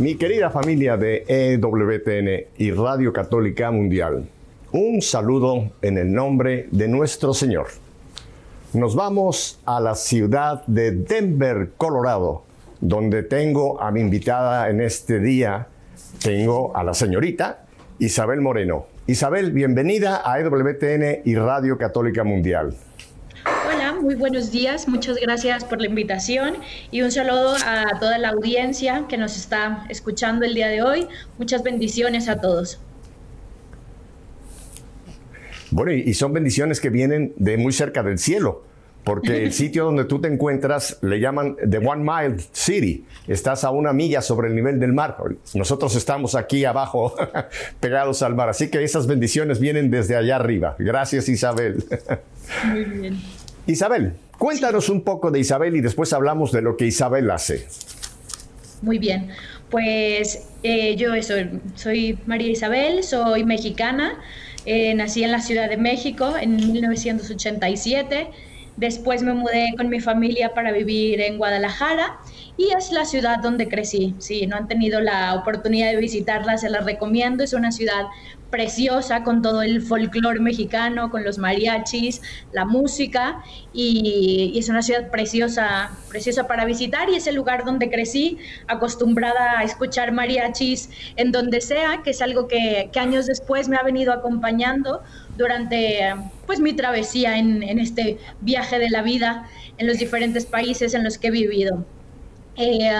Mi querida familia de EWTN y Radio Católica Mundial, un saludo en el nombre de nuestro Señor. Nos vamos a la ciudad de Denver, Colorado, donde tengo a mi invitada en este día, tengo a la señorita Isabel Moreno. Isabel, bienvenida a EWTN y Radio Católica Mundial. Muy buenos días, muchas gracias por la invitación y un saludo a toda la audiencia que nos está escuchando el día de hoy. Muchas bendiciones a todos. Bueno, y son bendiciones que vienen de muy cerca del cielo, porque el sitio donde tú te encuentras le llaman The One Mile City. Estás a una milla sobre el nivel del mar. Nosotros estamos aquí abajo, pegados al mar. Así que esas bendiciones vienen desde allá arriba. Gracias, Isabel. Muy bien. Isabel, cuéntanos un poco de Isabel y después hablamos de lo que Isabel hace. Muy bien. Pues eh, yo soy, soy María Isabel, soy mexicana. Eh, nací en la Ciudad de México en 1987. Después me mudé con mi familia para vivir en Guadalajara y es la ciudad donde crecí. Si no han tenido la oportunidad de visitarla, se la recomiendo. Es una ciudad preciosa con todo el folclore mexicano, con los mariachis, la música y, es una ciudad preciosa, preciosa para visitar y es el lugar donde crecí, acostumbrada a escuchar mariachis en donde sea, que es algo que, años después me ha venido acompañando durante pues mi travesía en, este viaje de la vida en los diferentes países en los que he vivido. Eh,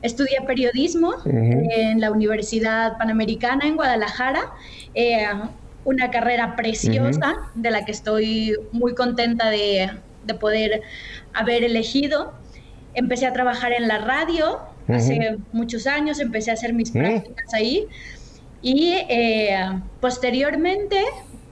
estudié periodismo en la Universidad Panamericana en Guadalajara eh, una carrera preciosa de la que estoy muy contenta de, poder haber elegido. Empecé a trabajar en la radio hace muchos años, empecé a hacer mis prácticas ahí. Y eh, posteriormente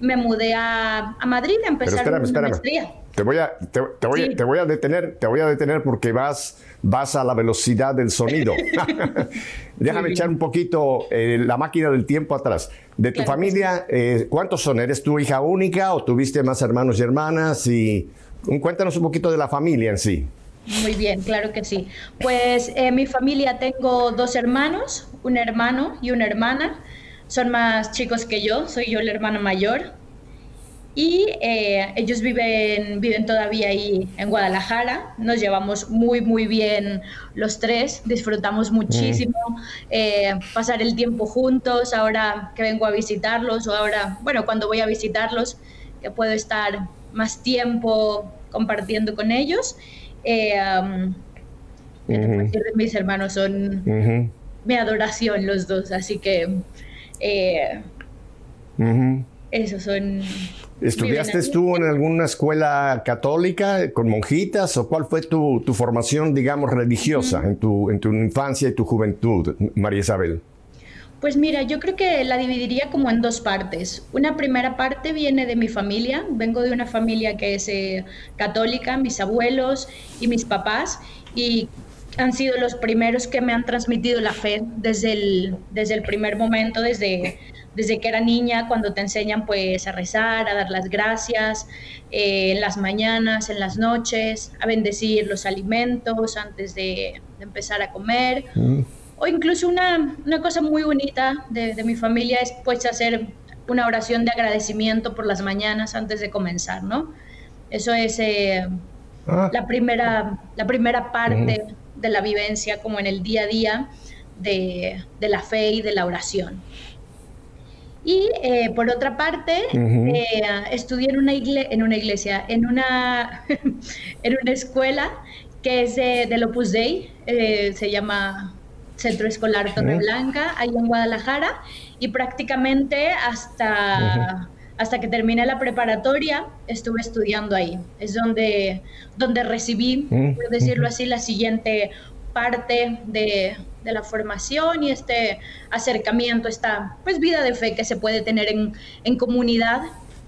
me mudé a, Madrid a empezar una maestría. Te voy a, te, voy, te voy a detener, te voy a detener porque vas, vas a la velocidad del sonido. Déjame echar un poquito eh, la máquina del tiempo atrás. De tu familia, eh, ¿cuántos son? ¿Eres tu hija única o tuviste más hermanos y hermanas? Y cuéntanos un poquito de la familia en sí. Muy bien, claro que sí. Pues en eh, mi familia tengo dos hermanos, un hermano y una hermana. Son más chicos que yo, soy yo el hermano mayor. Y eh, ellos viven, viven todavía ahí en Guadalajara. Nos llevamos muy, muy bien los tres. Disfrutamos muchísimo eh, pasar el tiempo juntos. Ahora que vengo a visitarlos, o ahora, bueno, cuando voy a visitarlos, que puedo estar más tiempo compartiendo con ellos. Eh, mis hermanos son mi adoración los dos, así que esos son ¿Estudiaste tú en alguna escuela católica con monjitas o cuál fue tu, formación, digamos, religiosa en, tu, en tu infancia y tu juventud, María Isabel? Pues mira, yo creo que la dividiría como en dos partes. Una primera parte viene de mi familia. Vengo de una familia que es eh, católica, mis abuelos y mis papás, y han sido los primeros que me han transmitido la fe desde el, desde el primer momento, desde desde que era niña, cuando te enseñan pues a rezar, a dar las gracias, eh, en las mañanas, en las noches, a bendecir los alimentos antes de, empezar a comer. Mm. O incluso una, una, cosa muy bonita de, de, mi familia es pues hacer una oración de agradecimiento por las mañanas antes de comenzar, ¿no? Eso es eh, ah. la, primera, la primera parte de la vivencia como en el día a día de, de la fe y de la oración. Y eh, por otra parte, eh, estudié en una, en una iglesia, en una, en una escuela que es de, del Opus Dei, eh, se llama Centro Escolar Torreblanca, ahí en Guadalajara, y prácticamente hasta, hasta que terminé la preparatoria estuve estudiando ahí. Es donde, donde recibí, por decirlo así, la siguiente parte de, de la formación y este acercamiento, esta pues, vida de fe que se puede tener en, en comunidad,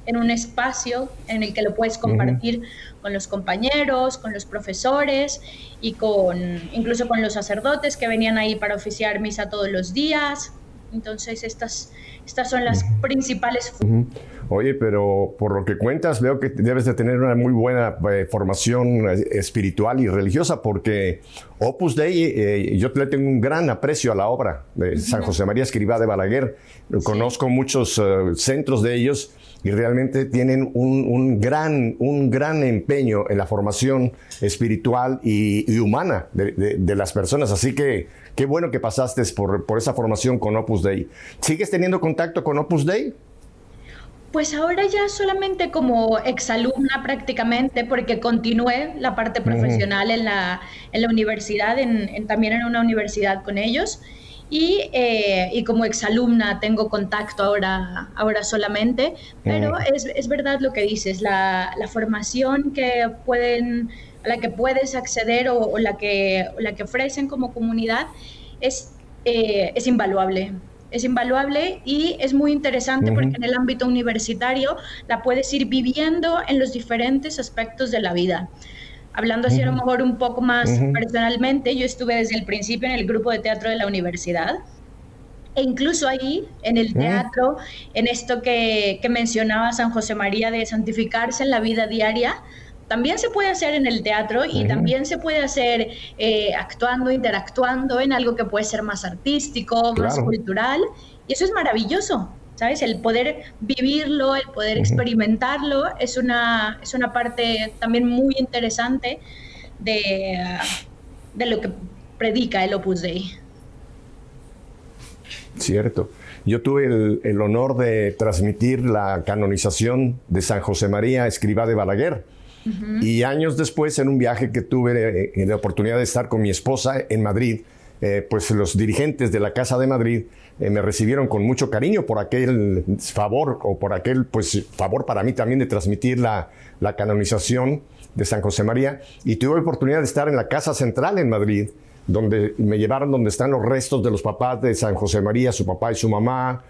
en un espacio en el que lo puedes compartir con los compañeros, con los profesores y con incluso con los sacerdotes que venían ahí para oficiar misa todos los días. Entonces, estas, estas son las principales. Oye, pero por lo que cuentas, veo que debes de tener una muy buena eh, formación eh, espiritual y religiosa, porque Opus Dei, eh, yo le tengo un gran aprecio a la obra de San José María Escribá de Balaguer. Conozco muchos centros de ellos y realmente tienen un, gran, un gran empeño en la formación espiritual y, humana de, las personas. Así que qué bueno que pasaste por, por esa formación con Opus Dei. ¿Sigues teniendo contacto con Opus Dei? Pues ahora ya solamente como exalumna prácticamente, porque continué la parte profesional en, la, en la universidad, en, también en una universidad con ellos. Y, eh, y, como exalumna tengo contacto ahora, ahora solamente, pero es, es, verdad lo que dices, la, la, formación que pueden, a la que puedes acceder o, la, que, la que ofrecen como comunidad es, eh, es invaluable es invaluable y es muy interesante porque en el ámbito universitario la puedes ir viviendo en los diferentes aspectos de la vida. Hablando así a lo mejor un poco más personalmente, yo estuve desde el principio en el grupo de teatro de la universidad. E incluso ahí, en el teatro, en esto que, que mencionaba San José María de santificarse en la vida diaria, también se puede hacer en el teatro y también se puede hacer eh, actuando, interactuando en algo que puede ser más artístico, más cultural. Y eso es maravilloso. ¿Sabes? El poder vivirlo, el poder experimentarlo es una, es una parte también muy interesante de, de lo que predica el Opus Dei. Cierto. Yo tuve el, honor de transmitir la canonización de San José María Escriba de Balaguer. Y años después, en un viaje que tuve eh, la oportunidad de estar con mi esposa en Madrid, eh, pues los dirigentes de la Casa de Madrid eh, me recibieron con mucho cariño por aquel favor o por aquel pues favor para mí también de transmitir la, canonización de San José María y tuve la oportunidad de estar en la Casa Central en Madrid donde me llevaron donde están los restos de los papás de San José María, su papá y su mamá.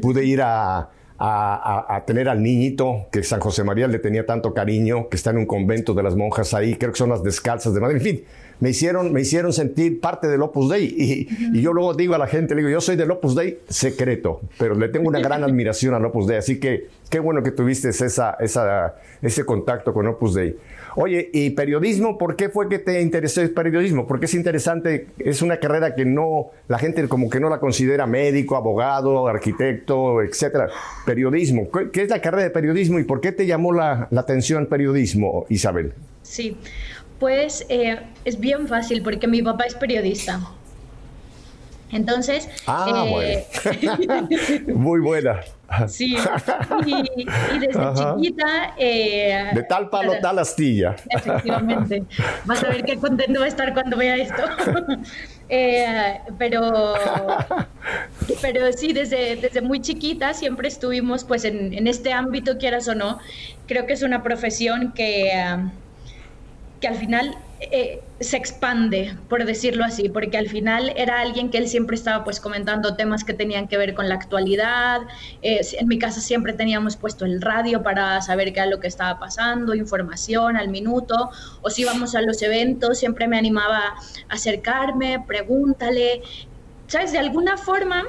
Pude ir a, a, tener al niñito que San José María le tenía tanto cariño, que está en un convento de las monjas ahí, creo que son las descalzas de Madrid. En fin, me hicieron, me hicieron sentir parte del Opus Dei. Y, yo luego digo a la gente, le digo, yo soy del Opus Dei secreto, pero le tengo una gran admiración al Opus Dei. Así que qué bueno que tuviste esa, esa, ese contacto con Opus Dei. Oye, ¿y periodismo? ¿Por qué fue que te interesó el periodismo? Porque es interesante, es una carrera que no, la gente como que no la considera médico, abogado, arquitecto, etcétera. Periodismo. ¿Qué es la carrera de periodismo y por qué te llamó la, la atención periodismo, Isabel? Sí, pues eh, es bien fácil porque mi papá es periodista. Entonces. Ah, eh, Muy buena. Sí, y, desde chiquita. Eh, de tal palo, tal astilla. Efectivamente. Vas a ver qué contento va a estar cuando vea esto. pero, pero sí, desde, desde muy chiquita siempre estuvimos pues en, en, este ámbito, quieras o no. Creo que es una profesión que que al final eh, se expande, por decirlo así, porque al final era alguien que él siempre estaba pues comentando temas que tenían que ver con la actualidad. Eh, en mi casa siempre teníamos puesto el radio para saber qué era lo que estaba pasando, información al minuto, o si íbamos a los eventos, siempre me animaba a acercarme, pregúntale. ¿Sabes? De alguna forma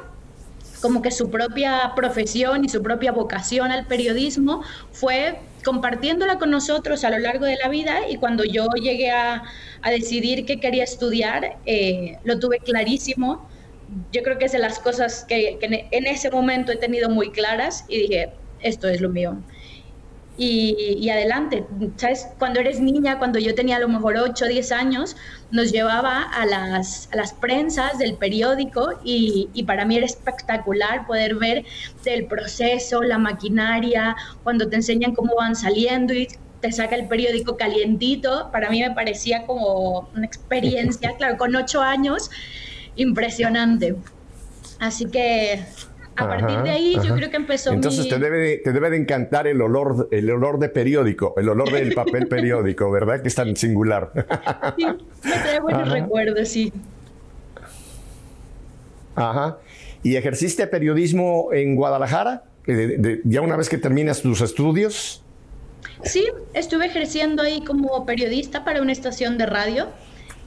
como que su propia profesión y su propia vocación al periodismo fue compartiéndola con nosotros a lo largo de la vida y cuando yo llegué a, decidir qué quería estudiar, eh, lo tuve clarísimo. Yo creo que es de las cosas que, que en ese momento he tenido muy claras y dije, esto es lo mío y, adelante. ¿Sabes? Cuando eres niña, cuando yo tenía a lo mejor 8 o 10 años, nos llevaba a las, a las prensas del periódico y, y, para mí era espectacular poder ver el proceso, la maquinaria, cuando te enseñan cómo van saliendo y te saca el periódico calientito. Para mí me parecía como una experiencia, claro, con 8 años, impresionante. Así que a partir de ahí yo creo que empezó Entonces te, debe de, te debe de encantar el olor, el olor de periódico, el olor del papel periódico, ¿verdad? Que es tan singular. sí, me trae buenos recuerdos, sí. Ajá. ¿Y ejerciste periodismo en Guadalajara? Eh, ya una vez que terminas tus estudios. Sí, estuve ejerciendo ahí como periodista para una estación de radio.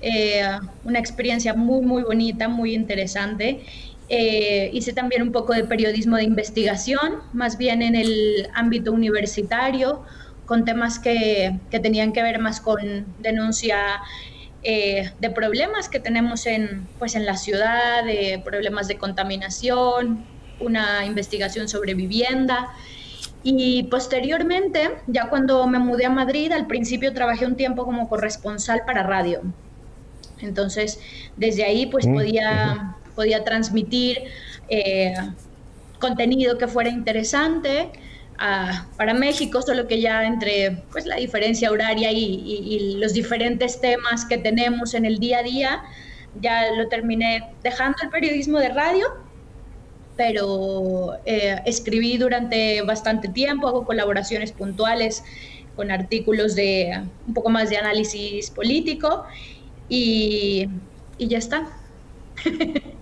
Eh, una experiencia muy, muy bonita, muy interesante Eh, hice también un poco de periodismo de investigación, más bien en el ámbito universitario, con temas que, que tenían que ver más con denuncia eh, de problemas que tenemos en, pues en la ciudad, de problemas de contaminación, una investigación sobre vivienda. Y posteriormente, ya cuando me mudé a Madrid, al principio trabajé un tiempo como corresponsal para radio. Entonces, desde ahí pues mm, podía, podía transmitir eh, contenido que fuera interesante para México, solo que ya entre pues, la diferencia horaria y, los diferentes temas que tenemos en el día a día, ya lo terminé dejando el periodismo de radio, pero eh, escribí durante bastante tiempo, hago colaboraciones puntuales con artículos de un poco más de análisis político y, ya está.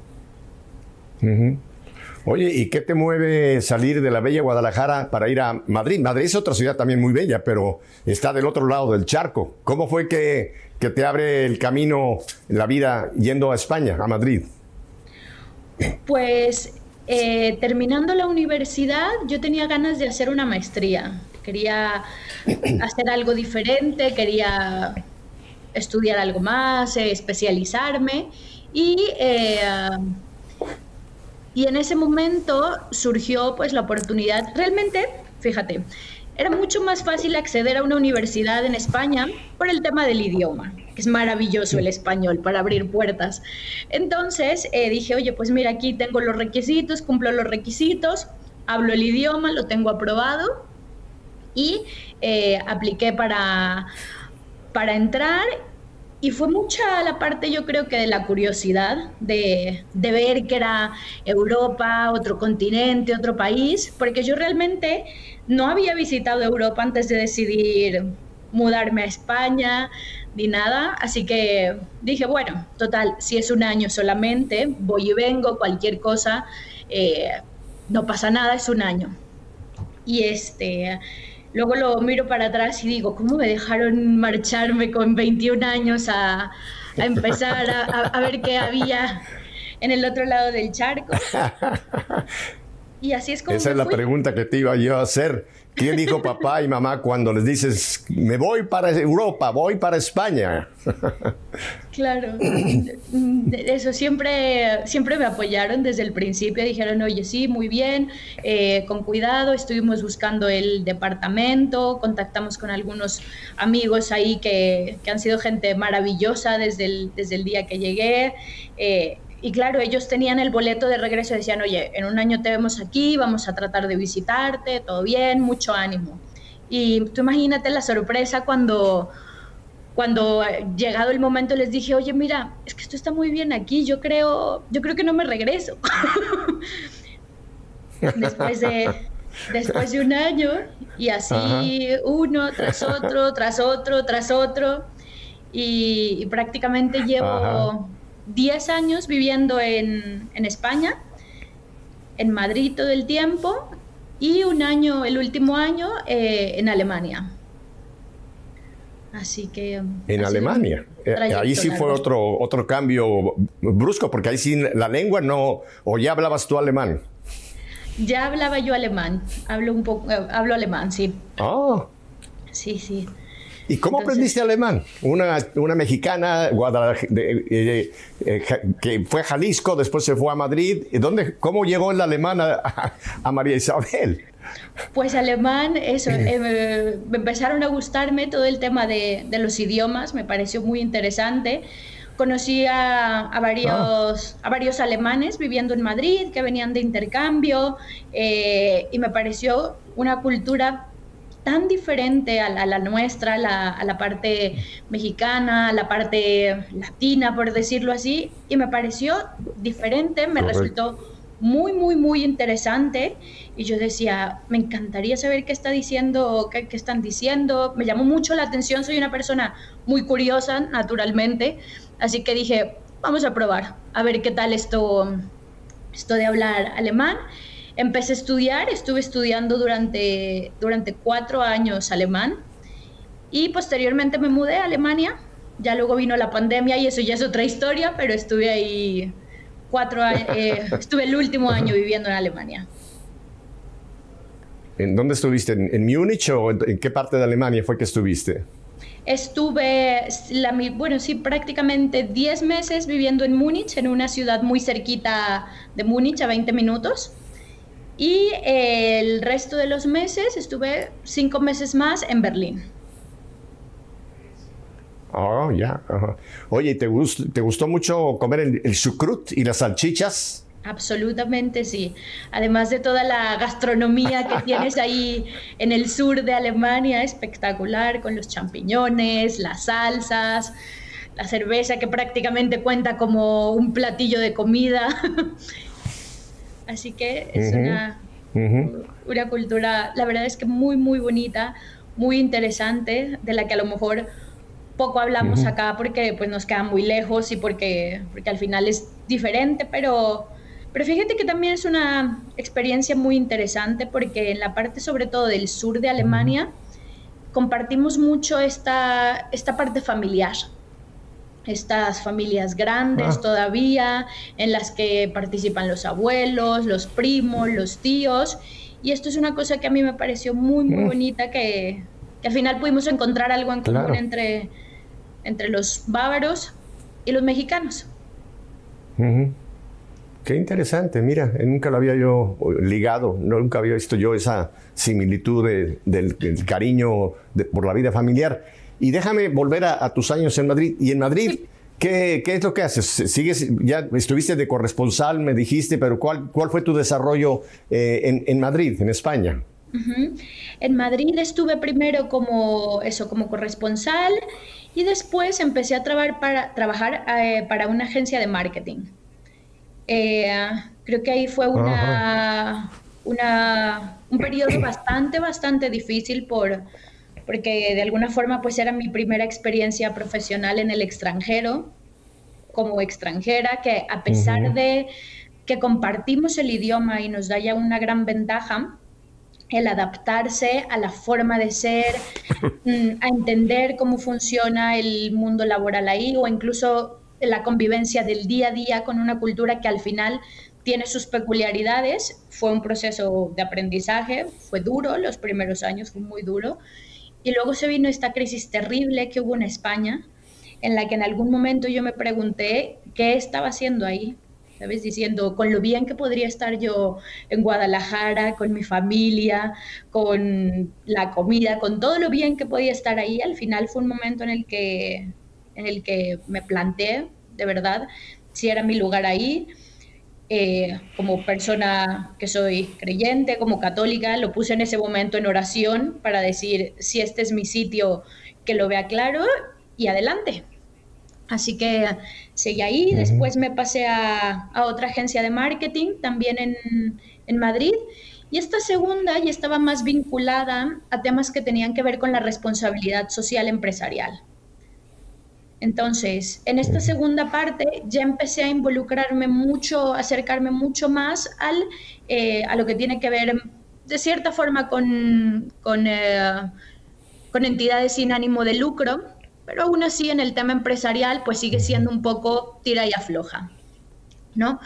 Oye, ¿y qué te mueve salir de la bella Guadalajara para ir a Madrid? Madrid es otra ciudad también muy bella, pero está del otro lado del charco. ¿Cómo fue que, que te abre el camino la vida yendo a España, a Madrid? Pues eh, terminando la universidad, yo tenía ganas de hacer una maestría. Quería hacer algo diferente, quería estudiar algo más, eh, especializarme y eh, y en ese momento surgió pues la oportunidad, realmente, fíjate, era mucho más fácil acceder a una universidad en España por el tema del idioma, que es maravilloso el español para abrir puertas. Entonces eh, dije, oye, pues mira, aquí tengo los requisitos, cumplo los requisitos, hablo el idioma, lo tengo aprobado y eh, apliqué para, para entrar y fue mucha la parte, yo creo que de la curiosidad, de, ver que era Europa, otro continente, otro país, porque yo realmente no había visitado Europa antes de decidir mudarme a España ni nada, así que dije, bueno, total, si es un año solamente, voy y vengo, cualquier cosa, eh, no pasa nada, es un año. Y este luego lo miro para atrás y digo, ¿cómo me dejaron marcharme con 21 años a, empezar a, ver qué había en el otro lado del charco? Y así es como... Esa es la pregunta que te iba yo a hacer. ¿Quién dijo papá y mamá cuando les dices, me voy para Europa, voy para España? Claro, eso siempre, siempre me apoyaron desde el principio, dijeron, oye, sí, muy bien, eh, con cuidado, estuvimos buscando el departamento, contactamos con algunos amigos ahí que, que han sido gente maravillosa desde el, desde el día que llegué. Eh, y claro, ellos tenían el boleto de regreso y decían, oye, en un año te vemos aquí, vamos a tratar de visitarte, todo bien, mucho ánimo. Y tú imagínate la sorpresa cuando, cuando llegado el momento les dije, oye, mira, es que esto está muy bien aquí, yo creo, yo creo que no me regreso. después, de, después de un año y así uno tras otro, tras otro, tras otro. Y, prácticamente llevo... 10 años viviendo en, España, en Madrid todo el tiempo y un año, el último año, eh, en Alemania. Así que... En Alemania. Eh, ahí sí fue otro, otro cambio brusco, porque ahí sí la lengua no... ¿O ya hablabas tú alemán? Ya hablaba yo alemán. Hablo un poco... Eh, hablo alemán, sí. Ah. Sí, sí. ¿Y cómo aprendiste alemán? Una, una mexicana eh, que fue a Jalisco, después se fue a Madrid. ¿Dónde, ¿Cómo llegó el alemán a, María Isabel? Pues alemán, eso, eh, me empezaron a gustarme todo el tema de, de, los idiomas, me pareció muy interesante. Conocí a, varios, a varios alemanes viviendo en Madrid que venían de intercambio eh, y me pareció una cultura tan diferente a la, nuestra, a la, parte mexicana, a la parte latina, por decirlo así, y me pareció diferente, me resultó muy, muy, muy interesante. Y yo decía, me encantaría saber qué está diciendo, qué, qué, están diciendo. Me llamó mucho la atención, soy una persona muy curiosa, naturalmente. Así que dije, vamos a probar, a ver qué tal esto, esto de hablar alemán empecé a estudiar, estuve estudiando durante, durante cuatro años alemán y posteriormente me mudé a Alemania. Ya luego vino la pandemia y eso ya es otra historia, pero estuve ahí cuatro eh, estuve el último año viviendo en Alemania. ¿En dónde estuviste? ¿En, Múnich o en, qué parte de Alemania fue que estuviste? Estuve, la, bueno, sí, prácticamente 10 meses viviendo en Múnich, en una ciudad muy cerquita de Múnich, a 20 minutos. Y el resto de los meses estuve cinco meses más en Berlín. Oh, ya. Oye, ¿te, ¿te gustó mucho comer el, el y las salchichas? Absolutamente sí. Además de toda la gastronomía que tienes ahí en el sur de Alemania, espectacular, con los champiñones, las salsas, la cerveza que prácticamente cuenta como un platillo de comida. Así que es una, una cultura, la verdad es que muy, muy bonita, muy interesante, de la que a lo mejor poco hablamos acá porque pues nos queda muy lejos y porque, porque al final es diferente, pero, pero fíjate que también es una experiencia muy interesante porque en la parte sobre todo del sur de Alemania compartimos mucho esta, esta parte familiar. Estas familias grandes ah. todavía, en las que participan los abuelos, los primos, los tíos. Y esto es una cosa que a mí me pareció muy, muy mm. bonita, que, que al final pudimos encontrar algo en común entre, entre los bávaros y los mexicanos. Qué interesante, mira, nunca lo había yo ligado, nunca había visto yo esa similitud del, cariño por la vida familiar. Y déjame volver a, tus años en Madrid. Y en Madrid, ¿qué, es lo que haces? ¿Sigues, ya estuviste de corresponsal, me dijiste, pero ¿cuál, cuál fue tu desarrollo eh, en Madrid, en España? En Madrid estuve primero como eso, como corresponsal y después empecé a trabajar para, trabajar, eh, para una agencia de marketing. Eh, creo que ahí fue una, una, un periodo bastante, bastante difícil por, porque de alguna forma pues era mi primera experiencia profesional en el extranjero, como extranjera, que a pesar de que compartimos el idioma y nos da ya una gran ventaja, el adaptarse a la forma de ser, mm, a entender cómo funciona el mundo laboral ahí o incluso la convivencia del día a día con una cultura que al final tiene sus peculiaridades. Fue un proceso de aprendizaje, fue duro, los primeros años fue muy duro. Y luego se vino esta crisis terrible que hubo en España, en la que en algún momento yo me pregunté qué estaba haciendo ahí, ¿sabes? Diciendo, con lo bien que podría estar yo en Guadalajara, con mi familia, con la comida, con todo lo bien que podía estar ahí, al final fue un momento en el que, en el que me planteé, de verdad, si era mi lugar ahí. Eh, como persona que soy creyente, como católica, lo puse en ese momento en oración para decir, si este es mi sitio, que lo vea claro y adelante. Así que seguí ahí, después me pasé a, otra agencia de marketing, también en, en Madrid, y esta segunda ya estaba más vinculada a temas que tenían que ver con la responsabilidad social empresarial. Entonces, en esta segunda parte ya empecé a involucrarme mucho, acercarme mucho más al, eh, a lo que tiene que ver, de cierta forma, con, con, eh, con entidades sin ánimo de lucro, pero aún así en el tema empresarial pues sigue siendo un poco tira y afloja, ¿no?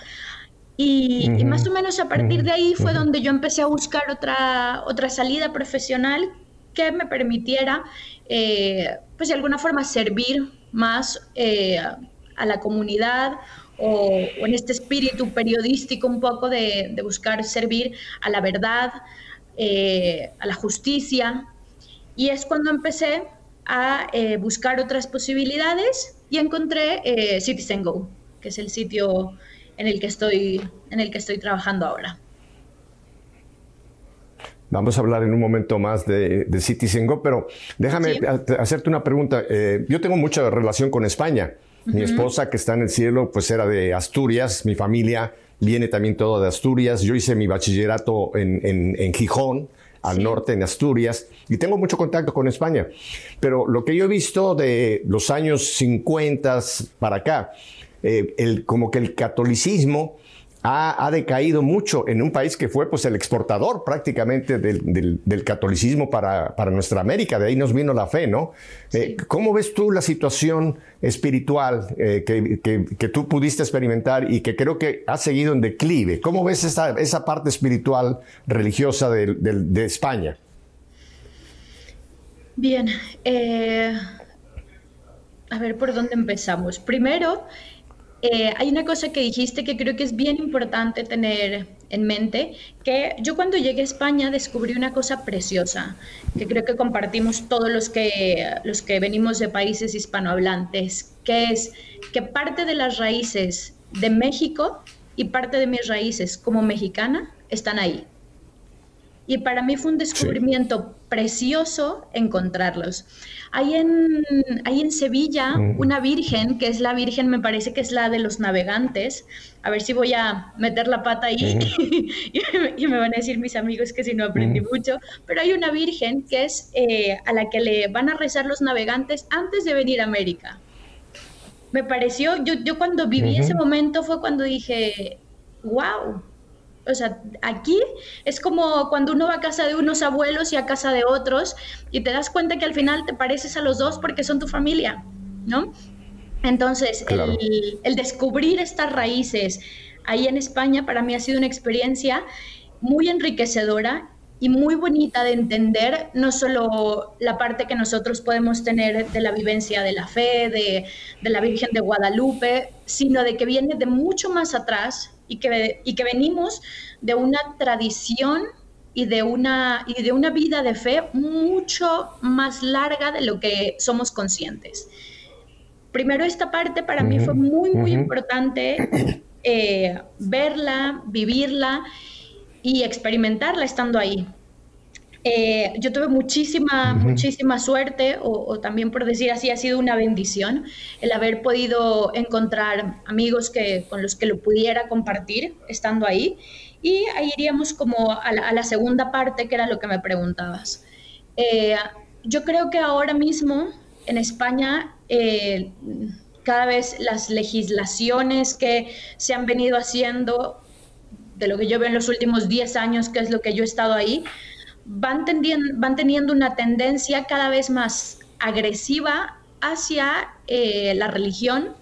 Y, más o menos a partir de ahí fue donde yo empecé a buscar otra, otra salida profesional que me permitiera, eh, pues de alguna forma, servir más eh, a la comunidad o, en este espíritu periodístico un poco de, buscar servir a la verdad, eh, a la justicia. Y es cuando empecé a eh, buscar otras posibilidades y encontré Citizen Go, que es el sitio en el que estoy, en el que estoy trabajando ahora. Vamos a hablar en un momento más de, de Citizen Go, pero déjame hacerte una pregunta. Eh, yo tengo mucha relación con España. Mi esposa, que está en el cielo, pues era de Asturias. Mi familia viene también todo de Asturias. Yo hice mi bachillerato en, en, en Gijón al norte, en Asturias, y tengo mucho contacto con España. Pero lo que yo he visto de los años 50 para acá, eh, el, como que el catolicismo ha, decaído mucho en un país que fue pues el exportador prácticamente del, catolicismo para, nuestra América, de ahí nos vino la fe, ¿no? Eh, ¿Cómo ves tú la situación espiritual eh, que, tú pudiste experimentar y que creo que ha seguido en declive? ¿Cómo ves esa, esa parte espiritual religiosa de, España? Bien, eh, a ver por dónde empezamos. Primero, eh, hay una cosa que dijiste que creo que es bien importante tener en mente, que yo cuando llegué a España descubrí una cosa preciosa, que creo que compartimos todos los que, los que venimos de países hispanohablantes, que es que parte de las raíces de México y parte de mis raíces como mexicana están ahí. Y para mí fue un descubrimiento precioso encontrarlos. Hay en, hay en Sevilla una virgen, que es la virgen, me parece que es la de los navegantes. A ver si voy a meter la pata ahí y, me van a decir mis amigos que si no aprendí mucho. Pero hay una virgen que es eh, a la que le van a rezar los navegantes antes de venir a América. Me pareció, yo, yo cuando viví ese momento fue cuando dije, wow, o sea, aquí es como cuando uno va a casa de unos abuelos y a casa de otros y te das cuenta que al final te pareces a los dos porque son tu familia, ¿no? Entonces, el, descubrir estas raíces ahí en España para mí ha sido una experiencia muy enriquecedora y muy bonita de entender no solo la parte que nosotros podemos tener de la vivencia de la fe, de, de la Virgen de Guadalupe, sino de que viene de mucho más atrás y que, y que venimos de una tradición y de, una, y de una vida de fe mucho más larga de lo que somos conscientes. Primero, esta parte para mí fue muy, muy importante eh, verla, vivirla y experimentarla estando ahí. Eh, yo tuve muchísima, muchísima suerte, o, también por decir así, ha sido una bendición el haber podido encontrar amigos que, con los que lo pudiera compartir estando ahí. Y ahí iríamos como a la, segunda parte, que era lo que me preguntabas. Eh, yo creo que ahora mismo en España eh, cada vez las legislaciones que se han venido haciendo, de lo que yo veo en los últimos 10 años, que es lo que yo he estado ahí, van, van teniendo una tendencia cada vez más agresiva hacia eh, la religión,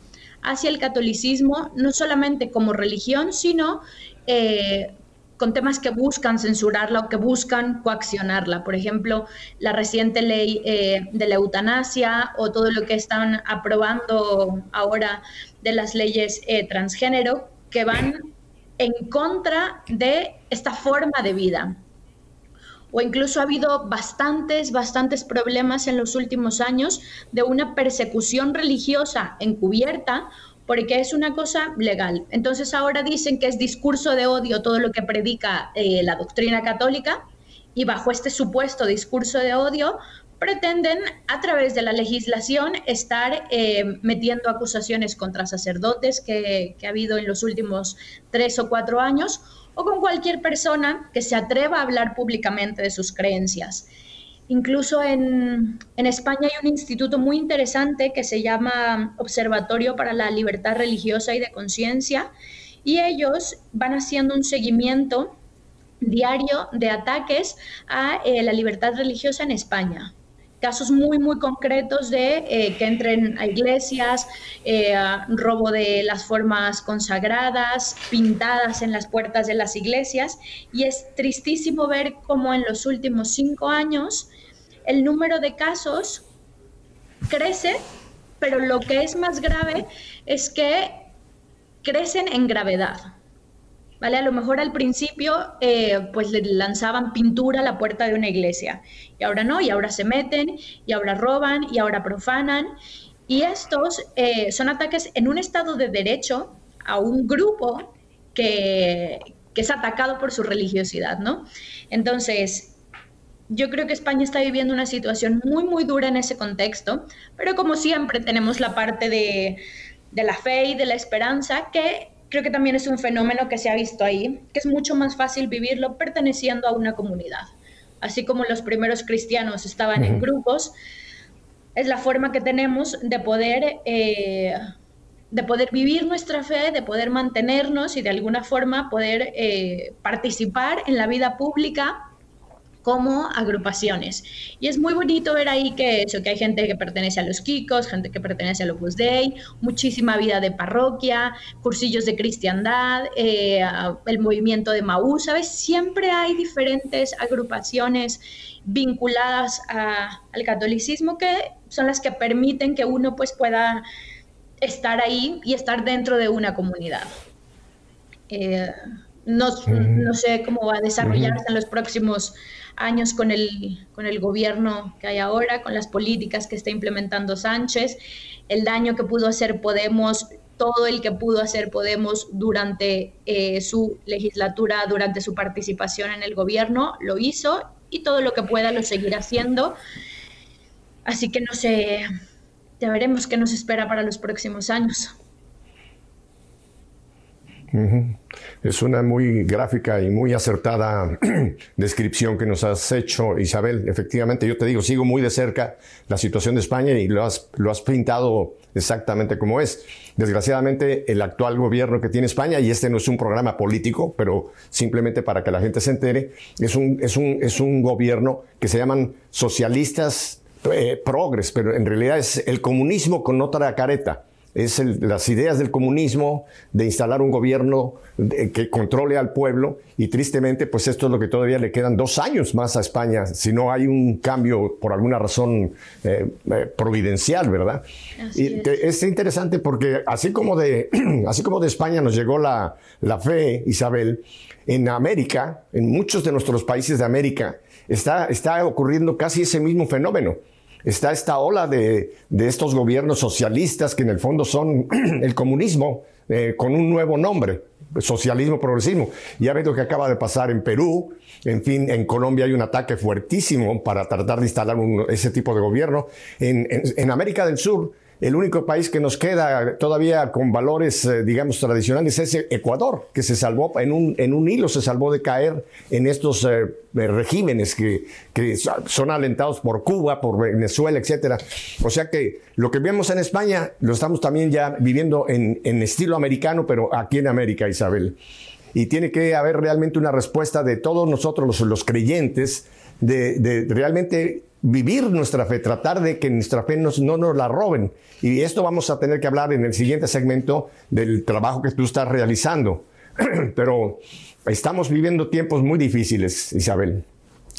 hacia el catolicismo, no solamente como religión, sino eh, con temas que buscan censurarla o que buscan coaccionarla. Por ejemplo, la reciente ley eh, de la eutanasia o todo lo que están aprobando ahora de las leyes transgénero que van en contra de esta forma de vida o incluso ha habido bastantes, bastantes problemas en los últimos años de una persecución religiosa encubierta porque es una cosa legal. Entonces ahora dicen que es discurso de odio todo lo que predica eh, la doctrina católica y bajo este supuesto discurso de odio pretenden a través de la legislación estar eh, metiendo acusaciones contra sacerdotes que, ha habido en los últimos tres o cuatro años o con cualquier persona que se atreva a hablar públicamente de sus creencias. Incluso en, España hay un instituto muy interesante que se llama Observatorio para la Libertad Religiosa y de Conciencia y ellos van haciendo un seguimiento diario de ataques a eh, la libertad religiosa en España casos muy, muy concretos de eh, que entren a iglesias, eh, robo de las formas consagradas, pintadas en las puertas de las iglesias. Y es tristísimo ver cómo en los últimos cinco años el número de casos crece, pero lo que es más grave es que crecen en gravedad. ¿Vale? A lo mejor al principio eh, pues le lanzaban pintura a la puerta de una iglesia y ahora no, y ahora se meten y ahora roban y ahora profanan. Y estos eh, son ataques en un estado de derecho a un grupo que, que es atacado por su religiosidad, ¿no? Entonces, yo creo que España está viviendo una situación muy, muy dura en ese contexto, pero como siempre tenemos la parte de, de la fe y de la esperanza que creo que también es un fenómeno que se ha visto ahí, que es mucho más fácil vivirlo perteneciendo a una comunidad. Así como los primeros cristianos estaban en grupos, es la forma que tenemos de poder eh, de poder vivir nuestra fe, de poder mantenernos y de alguna forma poder eh, participar en la vida pública como agrupaciones. Y es muy bonito ver ahí que eso, que hay gente que pertenece a los Kikos, gente que pertenece al Opus Dei, muchísima vida de parroquia, cursillos de cristiandad, eh, el movimiento de Maú, ¿sabes? Siempre hay diferentes agrupaciones vinculadas al catolicismo que son las que permiten que uno pues pueda estar ahí y estar dentro de una comunidad. Eh, no, no, sé cómo va a desarrollarse en los próximos años con el, con el gobierno que hay ahora, con las políticas que está implementando Sánchez, el daño que pudo hacer Podemos, todo el que pudo hacer Podemos durante eh, su legislatura, durante su participación en el gobierno, lo hizo y todo lo que pueda lo seguirá haciendo. Así que no sé, ya veremos qué nos espera para los próximos años. Es una muy gráfica y muy acertada descripción que nos has hecho, Isabel. Efectivamente, yo te digo, sigo muy de cerca la situación de España y lo has, pintado exactamente como es. Desgraciadamente, el actual gobierno que tiene España, y este no es un programa político, pero simplemente para que la gente se entere, es un, es un, es un gobierno que se llaman socialistas eh, progres, pero en realidad es el comunismo con otra careta. Es las ideas del comunismo, de instalar un gobierno que controle al pueblo y tristemente pues esto es lo que todavía le quedan dos años más a España si no hay un cambio por alguna razón eh, eh, providencial, ¿verdad? y es. interesante porque así como de, así como de España nos llegó la, la fe, Isabel, en América, en muchos de nuestros países de América, está, está ocurriendo casi ese mismo fenómeno está esta ola de, estos gobiernos socialistas que en el fondo son el comunismo eh, con un nuevo nombre, socialismo, progresismo. Ya ves lo que acaba de pasar en Perú, en fin, en Colombia hay un ataque fuertísimo para tratar de instalar ese tipo de gobierno. en América del Sur, el único país que nos queda todavía con valores, eh, digamos, tradicionales es Ecuador, que se salvó en un, en un hilo, se salvó de caer en estos eh, eh, regímenes que, son alentados por Cuba, por Venezuela, etcétera. O sea que lo que vemos en España lo estamos también ya viviendo en, estilo americano, pero aquí en América, Isabel. Y tiene que haber realmente una respuesta de todos nosotros, los, los creyentes, de realmente vivir nuestra fe, tratar de que nuestra fe no nos la roben. Y esto vamos a tener que hablar en el siguiente segmento del trabajo que tú estás realizando. Pero estamos viviendo tiempos muy difíciles, Isabel.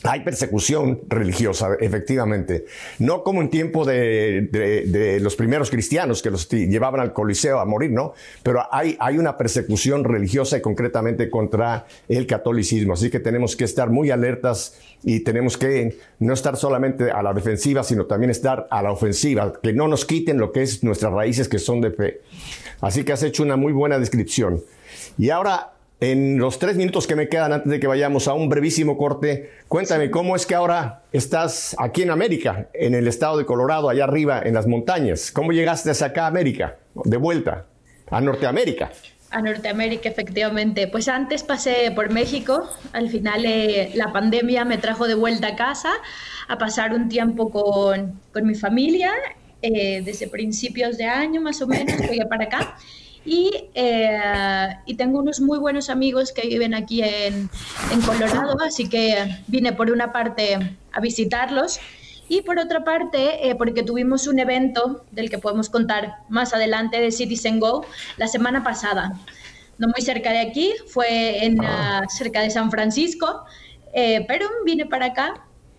Hay persecución religiosa, efectivamente. No como en tiempo de, los primeros cristianos que los llevaban al Coliseo a morir, ¿no? Pero hay, hay una persecución religiosa y concretamente contra el catolicismo. Así que tenemos que estar muy alertas y tenemos que no estar solamente a la defensiva, sino también estar a la ofensiva, que no nos quiten lo que es nuestras raíces que son de fe. Así que has hecho una muy buena descripción. Y ahora en los tres minutos que me quedan antes de que vayamos a un brevísimo corte, cuéntame cómo es que ahora estás aquí en América, en el estado de Colorado, allá arriba, en las montañas. ¿Cómo llegaste hasta acá a América, de vuelta, a Norteamérica? A Norteamérica, efectivamente. Pues antes pasé por México, al final eh, la pandemia me trajo de vuelta a casa a pasar un tiempo con, con mi familia, eh, desde principios de año más o menos, voy para acá. Y, eh, y, tengo unos muy buenos amigos que viven aquí en, en, Colorado, así que vine por una parte a visitarlos y por otra parte eh, porque tuvimos un evento del que podemos contar más adelante de Citizen Go la semana pasada. No muy cerca de aquí, fue en. Ah, cerca de San Francisco, eh, pero vine para acá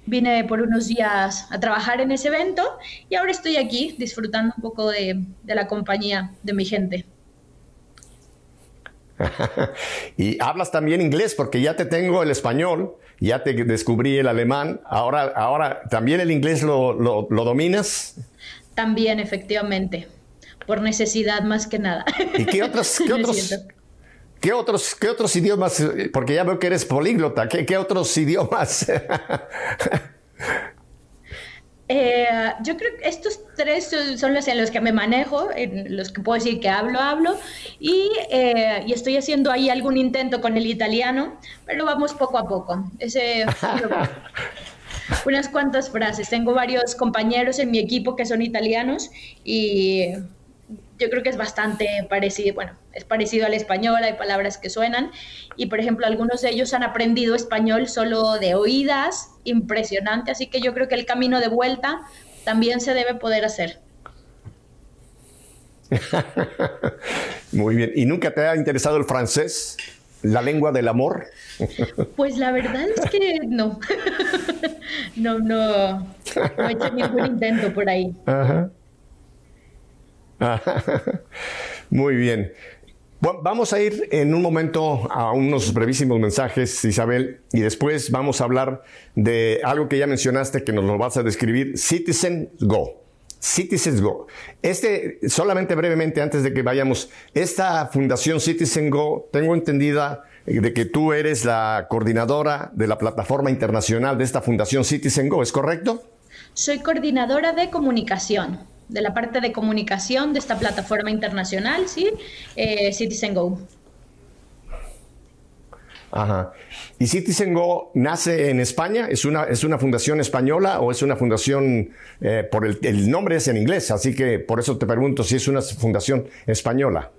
vine por unos días a trabajar en ese evento y ahora estoy aquí disfrutando un poco de, de la compañía de mi gente. y hablas también inglés porque ya te tengo el español, ya te descubrí el alemán, ahora, ahora también el inglés lo, lo, dominas. También, efectivamente, por necesidad más que nada. ¿Y qué otros, qué otros, qué otros, qué otros idiomas? Porque ya veo que eres políglota, ¿qué, qué otros idiomas? Eh, yo creo que estos tres son los en los que me manejo, en los que puedo decir que hablo, hablo, y, eh, y estoy haciendo ahí algún intento con el italiano, pero vamos poco a poco. Ese, unas cuantas frases. Tengo varios compañeros en mi equipo que son italianos y yo creo que es bastante parecido, bueno, es parecido al español, hay palabras que suenan y por ejemplo algunos de ellos han aprendido español solo de oídas, impresionante, así que yo creo que el camino de vuelta también se debe poder hacer. Muy bien, ¿y nunca te ha interesado el francés? ¿La lengua del amor? Pues la verdad es que no. no, no, no he hecho ningún intento por ahí. Ajá. Muy bien. vamos a ir en un momento a unos brevísimos mensajes, Isabel, y después vamos a hablar de algo que ya mencionaste que nos lo vas a describir, Citizen Go. Citizen Go. Este, solamente brevemente antes de que vayamos, esta fundación Citizen Go, tengo entendida de que tú eres la coordinadora de la plataforma internacional de esta fundación Citizen Go, ¿es correcto? Soy coordinadora de comunicación de la parte de comunicación de esta plataforma internacional, ¿sí? Eh, Citizen Go. Ajá. ¿Y Citizen Go nace en España? ¿Es una, es una fundación española o es una fundación, eh, por el, el nombre es en inglés, así que por eso te pregunto si es una fundación española?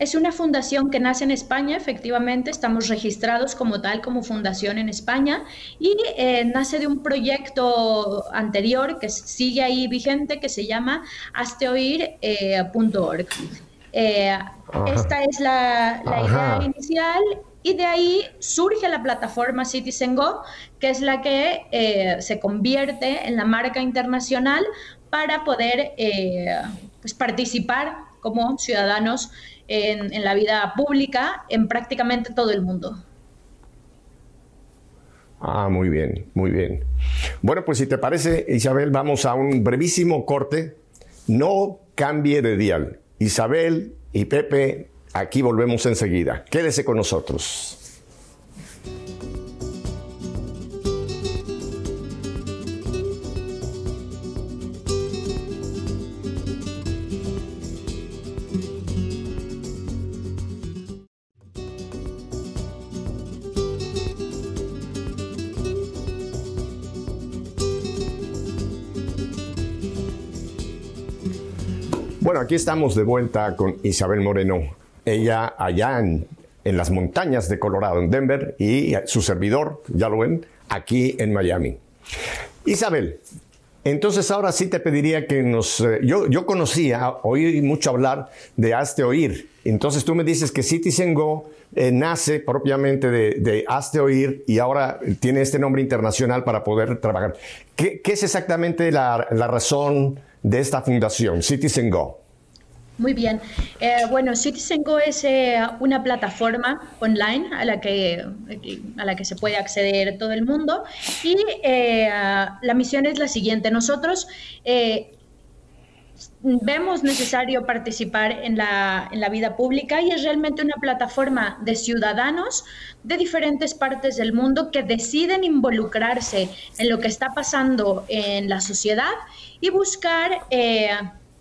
Es una fundación que nace en España, efectivamente, estamos registrados como tal, como fundación en España, y eh, nace de un proyecto anterior que sigue ahí vigente, que se llama asteoir.org. Eh, esta es la, idea inicial y de ahí surge la plataforma Citizen Go, que es la que eh, se convierte en la marca internacional para poder pues participar como ciudadanos en, la vida pública en prácticamente todo el mundo. Ah, muy bien, muy bien. Bueno, pues si te parece, Isabel, vamos a un brevísimo corte. No cambie de dial. Isabel y Pepe, aquí volvemos enseguida. Quédese con nosotros. Bueno, aquí estamos de vuelta con Isabel Moreno. Ella allá en, las montañas de Colorado, en Denver, y su servidor, ya lo ven, aquí en Miami. Isabel, entonces ahora sí te pediría que nos... Eh, yo, yo conocía, oí mucho hablar de Hazte Oír. Entonces tú me dices que Citizen Go eh, nace propiamente de, de, Hazte Oír y ahora tiene este nombre internacional para poder trabajar. ¿Qué, es exactamente la, la razón de esta fundación, Citizen Go? Muy bien. Eh, bueno, CitizenGo es eh, una plataforma online a la, que, a la que se puede acceder todo el mundo y eh, la misión es la siguiente. Nosotros vemos necesario participar en la, en la, vida pública y es realmente una plataforma de ciudadanos de diferentes partes del mundo que deciden involucrarse en lo que está pasando en la sociedad y buscar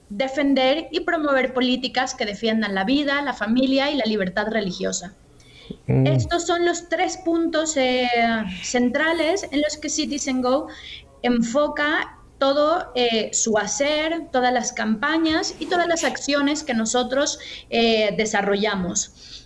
defender y promover políticas que defiendan la vida, la familia y la libertad religiosa. Mm. Estos son los tres puntos eh, centrales en los que Citizen Go enfoca todo eh, su hacer, todas las campañas y todas las acciones que nosotros eh, desarrollamos.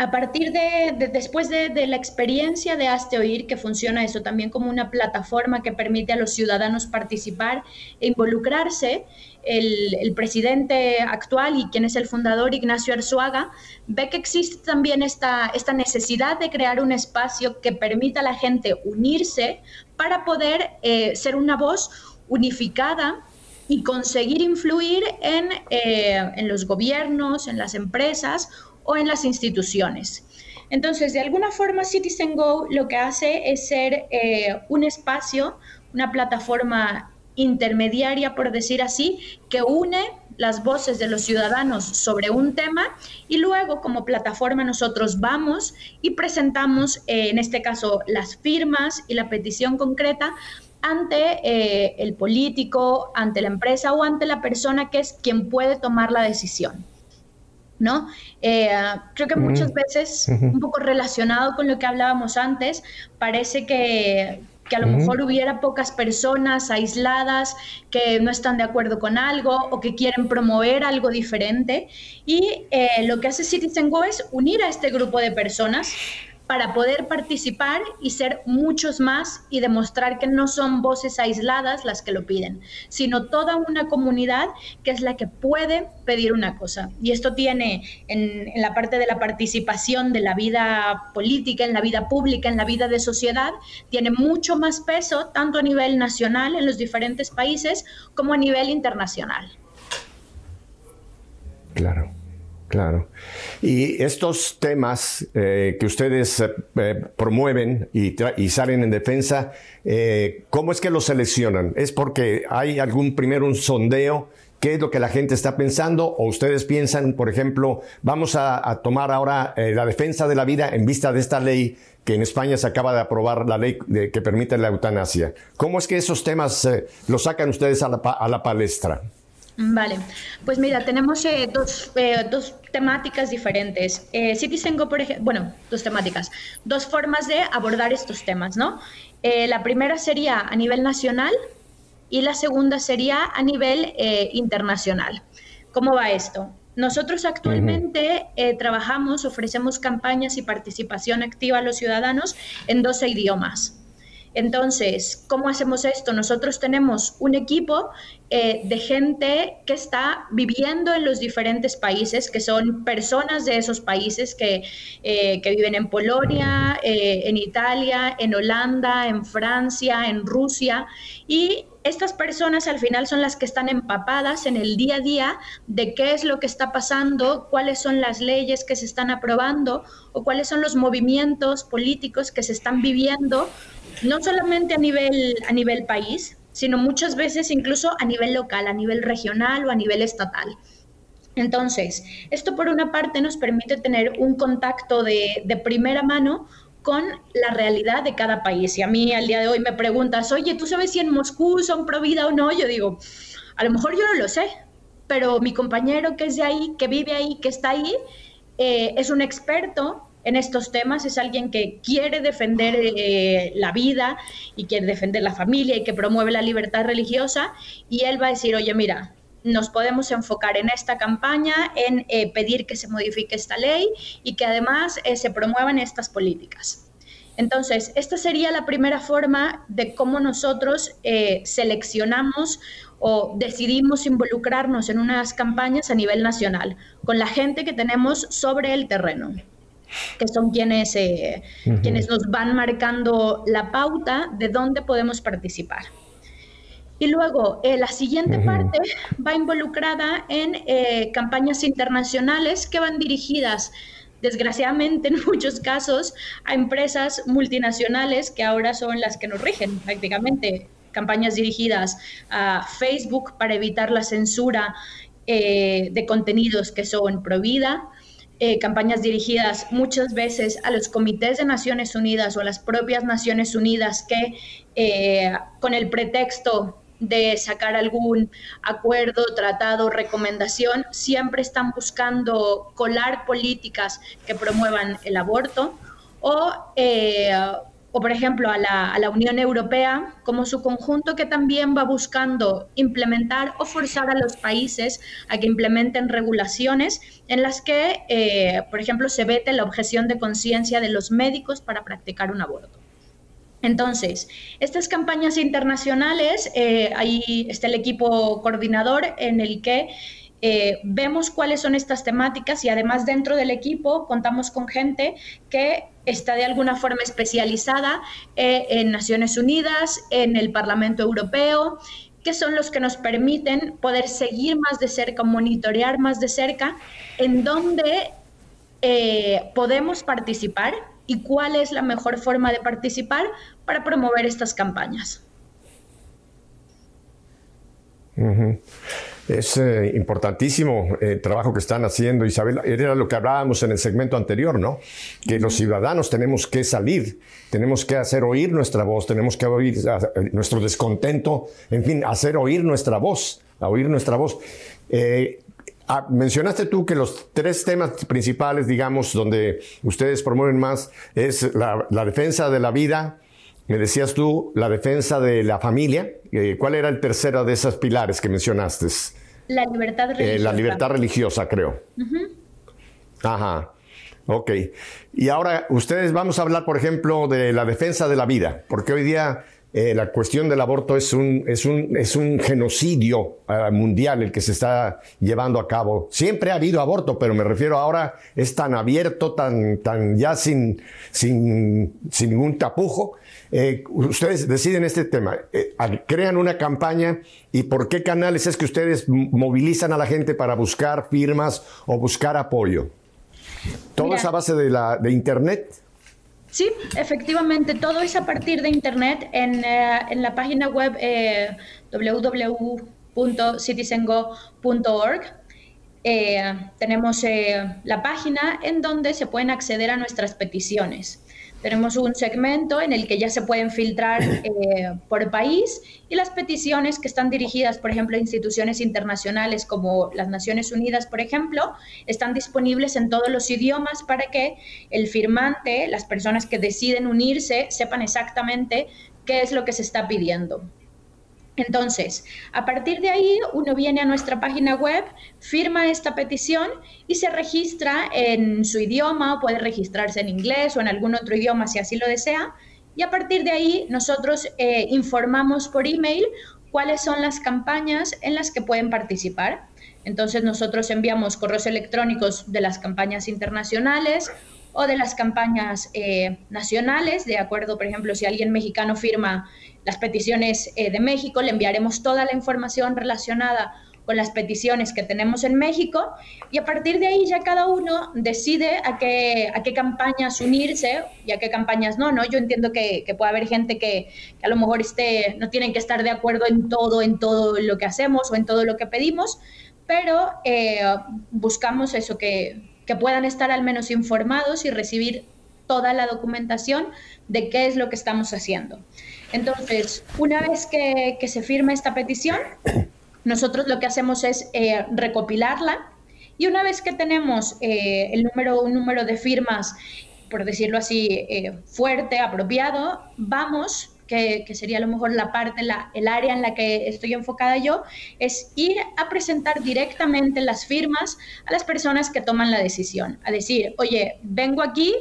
A partir de, después de, la experiencia de Hazte Oír, que funciona eso también como una plataforma que permite a los ciudadanos participar e involucrarse, el, presidente actual y quien es el fundador, Ignacio Arzuaga, ve que existe también esta, esta necesidad de crear un espacio que permita a la gente unirse para poder eh, ser una voz unificada y conseguir influir en, eh, en los gobiernos, en las empresas o en las instituciones. Entonces, de alguna forma, Citizen Go lo que hace es ser eh, un espacio, una plataforma intermediaria, por decir así, que une las voces de los ciudadanos sobre un tema y luego como plataforma nosotros vamos y presentamos, eh, en este caso, las firmas y la petición concreta ante eh, el político, ante la empresa o ante la persona que es quien puede tomar la decisión. ¿no? Eh, creo que muchas veces, un poco relacionado con lo que hablábamos antes, parece que, que a lo mejor hubiera pocas personas aisladas que no están de acuerdo con algo o que quieren promover algo diferente. Y eh, lo que hace Citizen Go es unir a este grupo de personas para poder participar y ser muchos más y demostrar que no son voces aisladas las que lo piden, sino toda una comunidad que es la que puede pedir una cosa. Y esto tiene en, la parte de la participación de la vida política, en la vida pública, en la vida de sociedad, tiene mucho más peso tanto a nivel nacional en los diferentes países como a nivel internacional. Claro. Claro. Y estos temas eh, que ustedes eh, eh, promueven y, salen en defensa, ¿cómo es que los seleccionan? ¿Es porque hay algún primero un sondeo? ¿Qué es lo que la gente está pensando? ¿O ustedes piensan, por ejemplo, vamos a, tomar ahora la defensa de la vida en vista de esta ley que en España se acaba de aprobar, la ley que permite la eutanasia? ¿Cómo es que esos temas los sacan ustedes a la palestra? Vale, pues mira, tenemos eh, dos, eh, dos, temáticas diferentes. Eh, Citizen Go, por ejemplo, bueno, dos temáticas, dos formas de abordar estos temas, ¿no? Eh, la primera sería a nivel nacional y la segunda sería a nivel internacional. ¿Cómo va esto? Nosotros actualmente trabajamos, ofrecemos campañas y participación activa a los ciudadanos en 12 idiomas. Entonces, ¿cómo hacemos esto? Nosotros tenemos un equipo eh, de gente que está viviendo en los diferentes países, que son personas de esos países que, eh, viven en Polonia, eh, en Italia, en Holanda, en Francia, en Rusia, y estas personas al final son las que están empapadas en el día a día de qué es lo que está pasando, cuáles son las leyes que se están aprobando o cuáles son los movimientos políticos que se están viviendo no solamente a nivel, a nivel país, sino muchas veces incluso a nivel local, a nivel regional o a nivel estatal. Entonces, esto por una parte nos permite tener un contacto de, de, primera mano con la realidad de cada país. Y a mí al día de hoy me preguntas, oye, ¿tú sabes si en Moscú son pro o no? Yo digo, a lo mejor yo no lo sé, pero mi compañero que es de ahí, que vive ahí, que está ahí, eh, es un experto en estos temas, es alguien que quiere defender eh, la vida y quiere defender la familia y que promueve la libertad religiosa y él va a decir, oye, mira, nos podemos enfocar en esta campaña, en eh, pedir que se modifique esta ley y que además eh, se promuevan estas políticas. Entonces, esta sería la primera forma de cómo nosotros seleccionamos o decidimos involucrarnos en unas campañas a nivel nacional, con la gente que tenemos sobre el terreno que son quienes, eh, quienes nos van marcando la pauta de dónde podemos participar. Y luego, eh, la siguiente parte va involucrada en eh, campañas internacionales que van dirigidas, desgraciadamente en muchos casos, a empresas multinacionales que ahora son las que nos rigen prácticamente. Campañas dirigidas a Facebook para evitar la censura de contenidos que son pro vida, eh, campañas dirigidas muchas veces a los comités de Naciones Unidas o a las propias Naciones Unidas que eh, con el pretexto de sacar algún acuerdo, tratado, recomendación, siempre están buscando colar políticas que promuevan el aborto o eh, o por ejemplo a la, Unión Europea como su conjunto que también va buscando implementar o forzar a los países a que implementen regulaciones en las que, eh, por ejemplo, se vete la objeción de conciencia de los médicos para practicar un aborto. Entonces, estas campañas internacionales, eh, ahí está el equipo coordinador en el que eh, vemos cuáles son estas temáticas y además dentro del equipo contamos con gente que está de alguna forma especializada eh, en Naciones Unidas, en el Parlamento Europeo, que son los que nos permiten poder seguir más de cerca, monitorear más de cerca en dónde eh, podemos participar y cuál es la mejor forma de participar para promover estas campañas. Es eh, importantísimo el eh, trabajo que están haciendo, Isabel. Era lo que hablábamos en el segmento anterior, ¿no? Que los ciudadanos tenemos que salir, tenemos que hacer oír nuestra voz, tenemos que oír eh, nuestro descontento, en fin, hacer oír nuestra voz, a oír nuestra voz. Ah, mencionaste tú que los tres temas principales, digamos, donde ustedes promueven más, es la defensa de la vida, me decías tú, la defensa de la familia. Eh, ¿Cuál era el tercero de esos pilares que mencionaste? La libertad religiosa. la libertad religiosa, creo. Ajá. Ok. Y ahora ustedes vamos a hablar, por ejemplo, de la defensa de la vida, porque hoy día eh, la cuestión del aborto es un, es un, es un genocidio eh, mundial el que se está llevando a cabo. Siempre ha habido aborto, pero me refiero ahora es tan abierto, tan, tan ya sin, sin, sin ningún tapujo. Eh, ustedes deciden este tema, crean una campaña y por qué canales es que ustedes movilizan a la gente para buscar firmas o buscar apoyo. Todo es a base de, la, de Internet. Sí, efectivamente, todo es a partir de Internet en, eh, en la página web eh, www.citizengo.org. Eh, tenemos la página en donde se pueden acceder a nuestras peticiones. Tenemos un segmento en el que ya se pueden filtrar eh, por país y las peticiones que están dirigidas, por ejemplo, a instituciones internacionales como las Naciones Unidas, por ejemplo, están disponibles en todos los idiomas para que el firmante, las personas que deciden unirse, sepan exactamente qué es lo que se está pidiendo. Entonces, a partir de ahí, uno viene a nuestra página web, firma esta petición y se registra en su idioma, o puede registrarse en inglés o en algún otro idioma si así lo desea. Y a partir de ahí, nosotros eh, informamos por email cuáles son las campañas en las que pueden participar. Entonces, nosotros enviamos correos electrónicos de las campañas internacionales o de las campañas eh, nacionales, de acuerdo, por ejemplo, si alguien mexicano firma las peticiones eh, de México, le enviaremos toda la información relacionada con las peticiones que tenemos en México y a partir de ahí ya cada uno decide a qué, a qué campañas unirse y a qué campañas no, ¿no? Yo entiendo que, que puede haber gente que, a lo mejor esté, no tienen que estar de acuerdo en todo, en todo lo que hacemos o en todo lo que pedimos, pero eh, buscamos eso, que, que puedan estar al menos informados y recibir toda la documentación de qué es lo que estamos haciendo. Entonces, una vez que, se firma esta petición, nosotros lo que hacemos es eh, recopilarla y una vez que tenemos eh, el número, un número de firmas, por decirlo así, eh, fuerte, apropiado, vamos, que, sería a lo mejor la parte, la, el área en la que estoy enfocada yo, es ir a presentar directamente las firmas a las personas que toman la decisión. A decir, oye, vengo aquí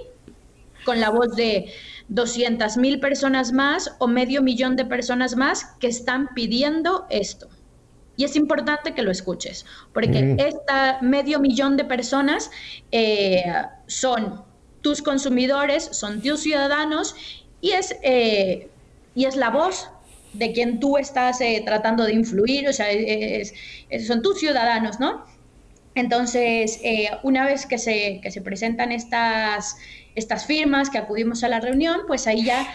con la voz de 200 mil personas más o medio millón de personas más que están pidiendo esto. Y es importante que lo escuches, porque esta medio millón de personas eh, son tus consumidores, son tus ciudadanos y es, eh, y es la voz de quien tú estás eh, tratando de influir, o sea, son tus ciudadanos, ¿no? Entonces, una vez que se, que se presentan estas, estas firmas, que acudimos a la reunión, pues ahí ya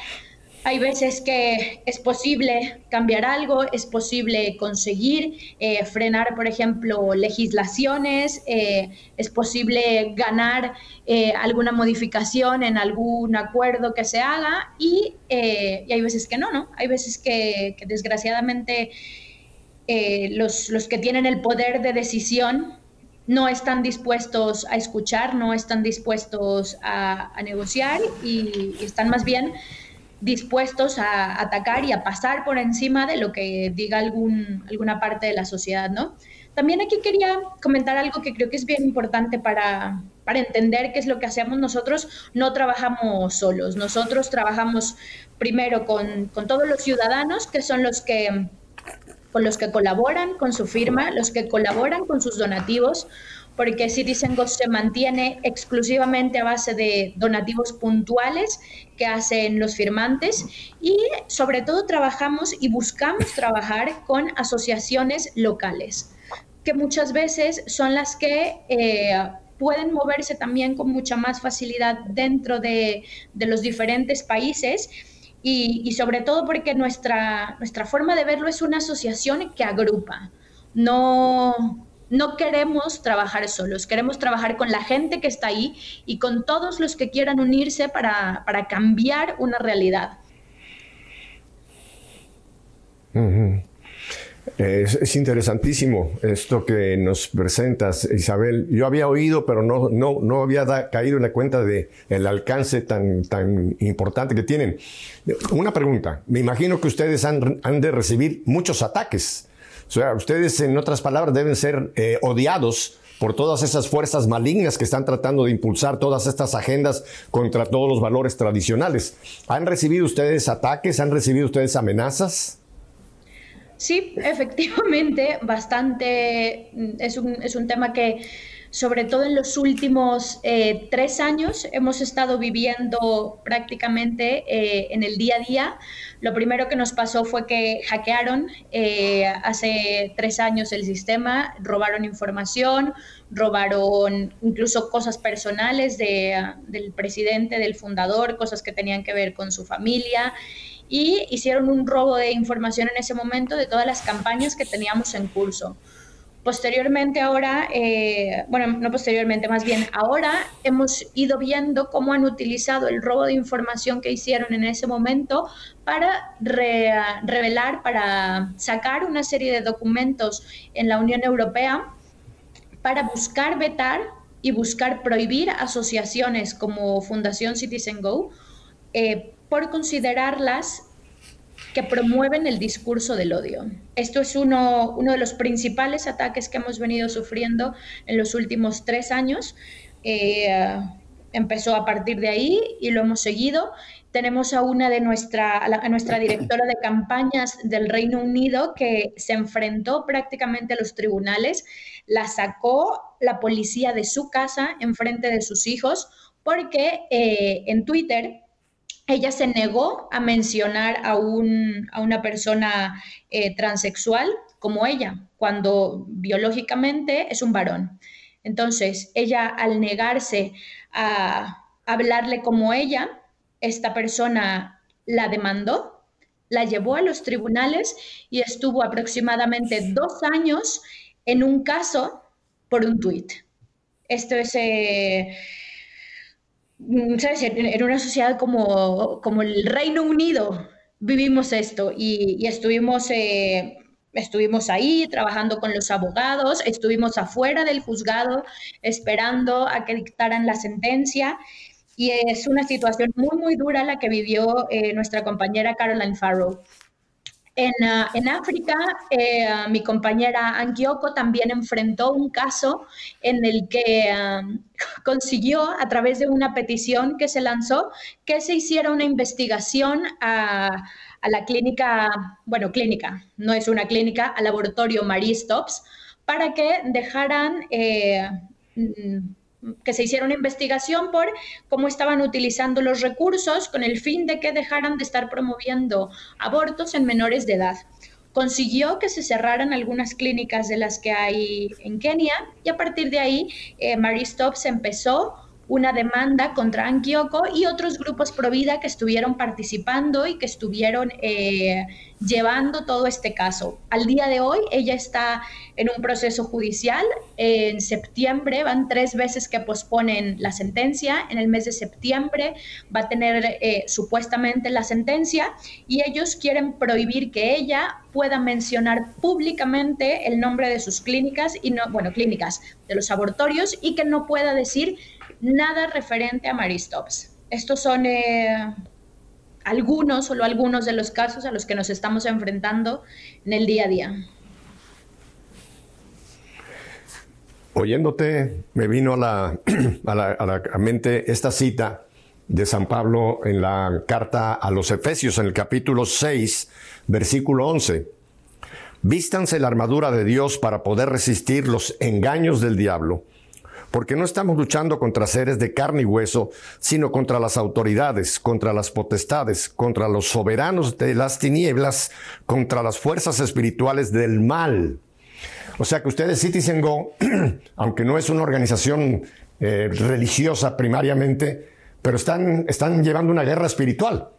hay veces que es posible cambiar algo, es posible conseguir eh, frenar, por ejemplo, legislaciones, eh, es posible ganar eh, alguna modificación en algún acuerdo que se haga y, hay veces que no, ¿no? Hay veces que, desgraciadamente los, los que tienen el poder de decisión no están dispuestos a escuchar, no están dispuestos a, negociar y, están más bien dispuestos a atacar y a pasar por encima de lo que diga algún, alguna parte de la sociedad, ¿no? También aquí quería comentar algo que creo que es bien importante para, para entender qué es lo que hacemos nosotros. No trabajamos solos, nosotros trabajamos primero con, con todos los ciudadanos, que son los que con los que colaboran con su firma, los que colaboran con sus donativos, porque Citizen Ghost se mantiene exclusivamente a base de donativos puntuales que hacen los firmantes. Y sobre todo trabajamos y buscamos trabajar con asociaciones locales, que muchas veces son las que eh, pueden moverse también con mucha más facilidad dentro de, de los diferentes países y, sobre todo porque nuestra, nuestra forma de verlo es una asociación que agrupa. No, no queremos trabajar solos, queremos trabajar con la gente que está ahí y con todos los que quieran unirse para, cambiar una realidad. Es, interesantísimo esto que nos presentas, Isabel. Yo había oído, pero no, no, no había caído en la cuenta de el alcance tan, tan importante que tienen. Una pregunta. Me imagino que ustedes han, han de recibir muchos ataques. O sea, ustedes, en otras palabras, deben ser eh, odiados por todas esas fuerzas malignas que están tratando de impulsar todas estas agendas contra todos los valores tradicionales. ¿Han recibido ustedes ataques? ¿Han recibido ustedes amenazas? Sí, efectivamente, bastante. Mm, es un, es un tema que, sobre todo en los últimos eh, tres años, hemos estado viviendo prácticamente eh, en el día a día. Lo primero que nos pasó fue que hackearon eh, hace tres años el sistema, robaron información, robaron incluso cosas personales de, del presidente, del fundador, cosas que tenían que ver con su familia y hicieron un robo de información en ese momento de todas las campañas que teníamos en curso. Posteriormente ahora, eh, bueno, no posteriormente, más bien ahora hemos ido viendo cómo han utilizado el robo de información que hicieron en ese momento para revelar, para sacar una serie de documentos en la Unión Europea para buscar vetar y buscar prohibir asociaciones como Fundación Citizen Go eh, por considerarlas que promueven el discurso del odio. Esto es uno, uno de los principales ataques que hemos venido sufriendo en los últimos tres años. Eh, empezó a partir de ahí y lo hemos seguido. Tenemos a una de nuestra, a nuestra directora de campañas del Reino Unido que se enfrentó prácticamente a los tribunales, la sacó la policía de su casa en frente de sus hijos porque eh, en Twitter ella se negó a mencionar a, un, a una persona eh, transexual como ella, cuando biológicamente es un varón. Entonces, ella al negarse a hablarle como ella, esta persona la demandó, la llevó a los tribunales y estuvo aproximadamente dos años en un caso por un tuit. Esto es... Eh, ¿sabes? En, una sociedad como, como, el Reino Unido vivimos esto y, estuvimos, eh, estuvimos ahí trabajando con los abogados, estuvimos afuera del juzgado esperando a que dictaran la sentencia y es una situación muy, muy dura la que vivió eh, nuestra compañera Caroline Farrow. En, ah, en África, eh, mi compañera Angioko también enfrentó un caso en el que consiguió, a través de una petición que se lanzó, que se hiciera una investigación a, la clínica, bueno, clínica, no es una clínica, al laboratorio Marie Stops, para que dejaran eh, que se hiciera una investigación por cómo estaban utilizando los recursos con el fin de que dejaran de estar promoviendo abortos en menores de edad. Consiguió que se cerraran algunas clínicas de las que hay en Kenia y a partir de ahí eh, Marie Stops empezó una demanda contra Ankioko y otros grupos pro vida que estuvieron participando y que estuvieron eh, llevando todo este caso. Al día de hoy, ella está en un proceso judicial. En septiembre van tres veces que posponen la sentencia. En el mes de septiembre va a tener eh, supuestamente la sentencia y ellos quieren prohibir que ella pueda mencionar públicamente el nombre de sus clínicas y no, bueno, clínicas de los abortorios y que no pueda decir nada referente a Maristops. Estos son eh, algunos, solo algunos de los casos a los que nos estamos enfrentando en el día a día. Oyéndote, me vino a la, a la, a la mente esta cita de San Pablo en la carta a los Efesios, en el capítulo 6, versículo 11. Vístanse la armadura de Dios para poder resistir los engaños del diablo porque no estamos luchando contra seres de carne y hueso, sino contra las autoridades, contra las potestades, contra los soberanos de las tinieblas, contra las fuerzas espirituales del mal. O sea que ustedes Citizen Go, aunque no es una organización eh, religiosa primariamente, pero están, están llevando una guerra espiritual.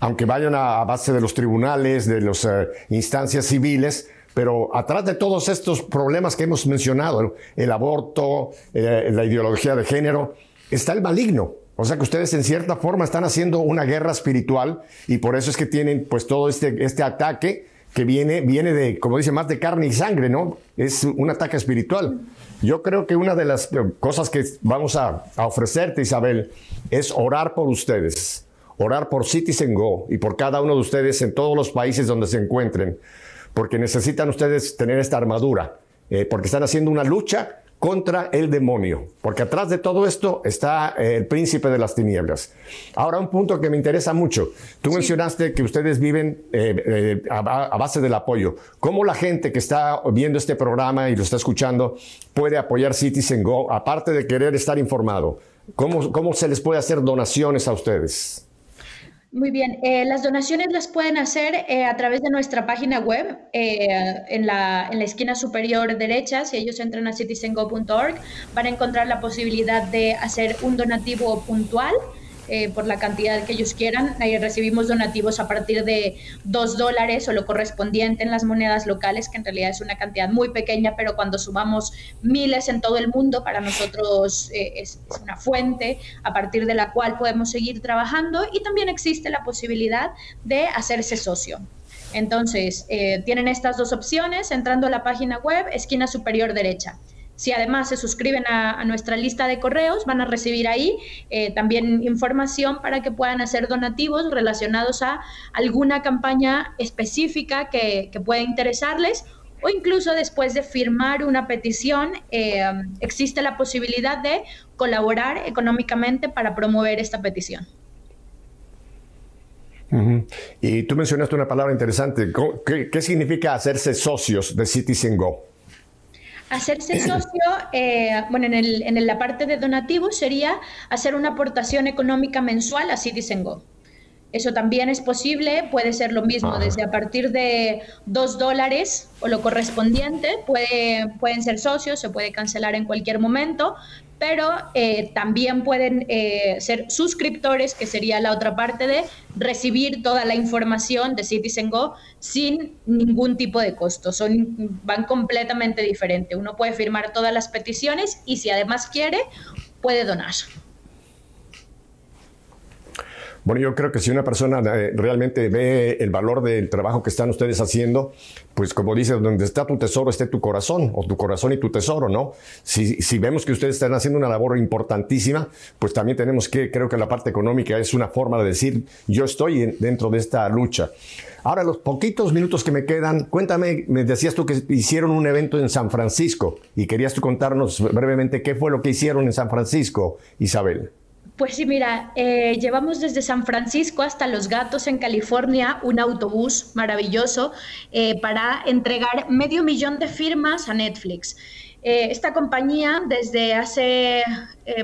Aunque vayan a, base de los tribunales, de las eh, instancias civiles, pero atrás de todos estos problemas que hemos mencionado, el aborto, eh, la ideología de género, está el maligno. O sea que ustedes en cierta forma están haciendo una guerra espiritual y por eso es que tienen pues todo este, este ataque que viene, viene de, como dice, más de carne y sangre, ¿no? Es un ataque espiritual. Yo creo que una de las cosas que vamos a, a ofrecerte, Isabel, es orar por ustedes, orar por Citizen Go y por cada uno de ustedes en todos los países donde se encuentren, porque necesitan ustedes tener esta armadura, eh, porque están haciendo una lucha contra el demonio, porque atrás de todo esto está eh, el príncipe de las tinieblas. Ahora, un punto que me interesa mucho. Tú mencionaste que ustedes viven eh, a, base del apoyo. ¿Cómo la gente que está viendo este programa y lo está escuchando puede apoyar Citizen Go, aparte de querer estar informado? ¿Cómo, cómo se les puede hacer donaciones a ustedes? Muy bien, eh, las donaciones las pueden hacer eh, a través de nuestra página web eh, en, la, en, la, esquina superior derecha. Si ellos entran a citizengo.org, van a encontrar la posibilidad de hacer un donativo puntual eh, por la cantidad que ellos quieran. Ahí recibimos donativos a partir de dos dólares o lo correspondiente en las monedas locales, que en realidad es una cantidad muy pequeña, pero cuando sumamos miles en todo el mundo, para nosotros eh, es, una fuente a partir de la cual podemos seguir trabajando y también existe la posibilidad de hacerse socio. Entonces, eh, tienen estas dos opciones entrando a la página web, esquina superior derecha. Si además se suscriben a, nuestra lista de correos, van a recibir ahí eh, también información para que puedan hacer donativos relacionados a alguna campaña específica que, pueda interesarles o incluso después de firmar una petición, eh, existe la posibilidad de colaborar económicamente para promover esta petición. Y tú mencionaste una palabra interesante. ¿Qué, ¿Qué, significa hacerse socios de Citizen Go? Hacerse socio, eh, bueno, en, el, en la parte de donativo sería hacer una aportación económica mensual a Citizen Go. Eso también es posible, puede ser lo mismo, desde a partir de dos dólares o lo correspondiente, puede, pueden ser socios, se puede cancelar en cualquier momento, pero eh, también pueden eh, ser suscriptores, que sería la otra parte de recibir toda la información de Citizen Go sin ningún tipo de costo. Son, van completamente diferentes. Uno puede firmar todas las peticiones y si además quiere, puede donar. Bueno, yo creo que si una persona eh, realmente ve el valor del trabajo que están ustedes haciendo, pues como dice, donde está tu tesoro, esté tu corazón, o tu corazón y tu tesoro, ¿no? Si, vemos que ustedes están haciendo una labor importantísima, pues también tenemos que, creo que la parte económica es una forma de decir, yo estoy dentro de esta lucha. Ahora, los poquitos minutos que me quedan, cuéntame, me decías tú que hicieron un evento en San Francisco y querías tú contarnos brevemente qué fue lo que hicieron en San Francisco, Isabel. Pues sí, mira, eh, llevamos desde San Francisco hasta Los Gatos en California un autobús maravilloso eh, para entregar medio millón de firmas a Netflix. Eh, esta compañía desde hace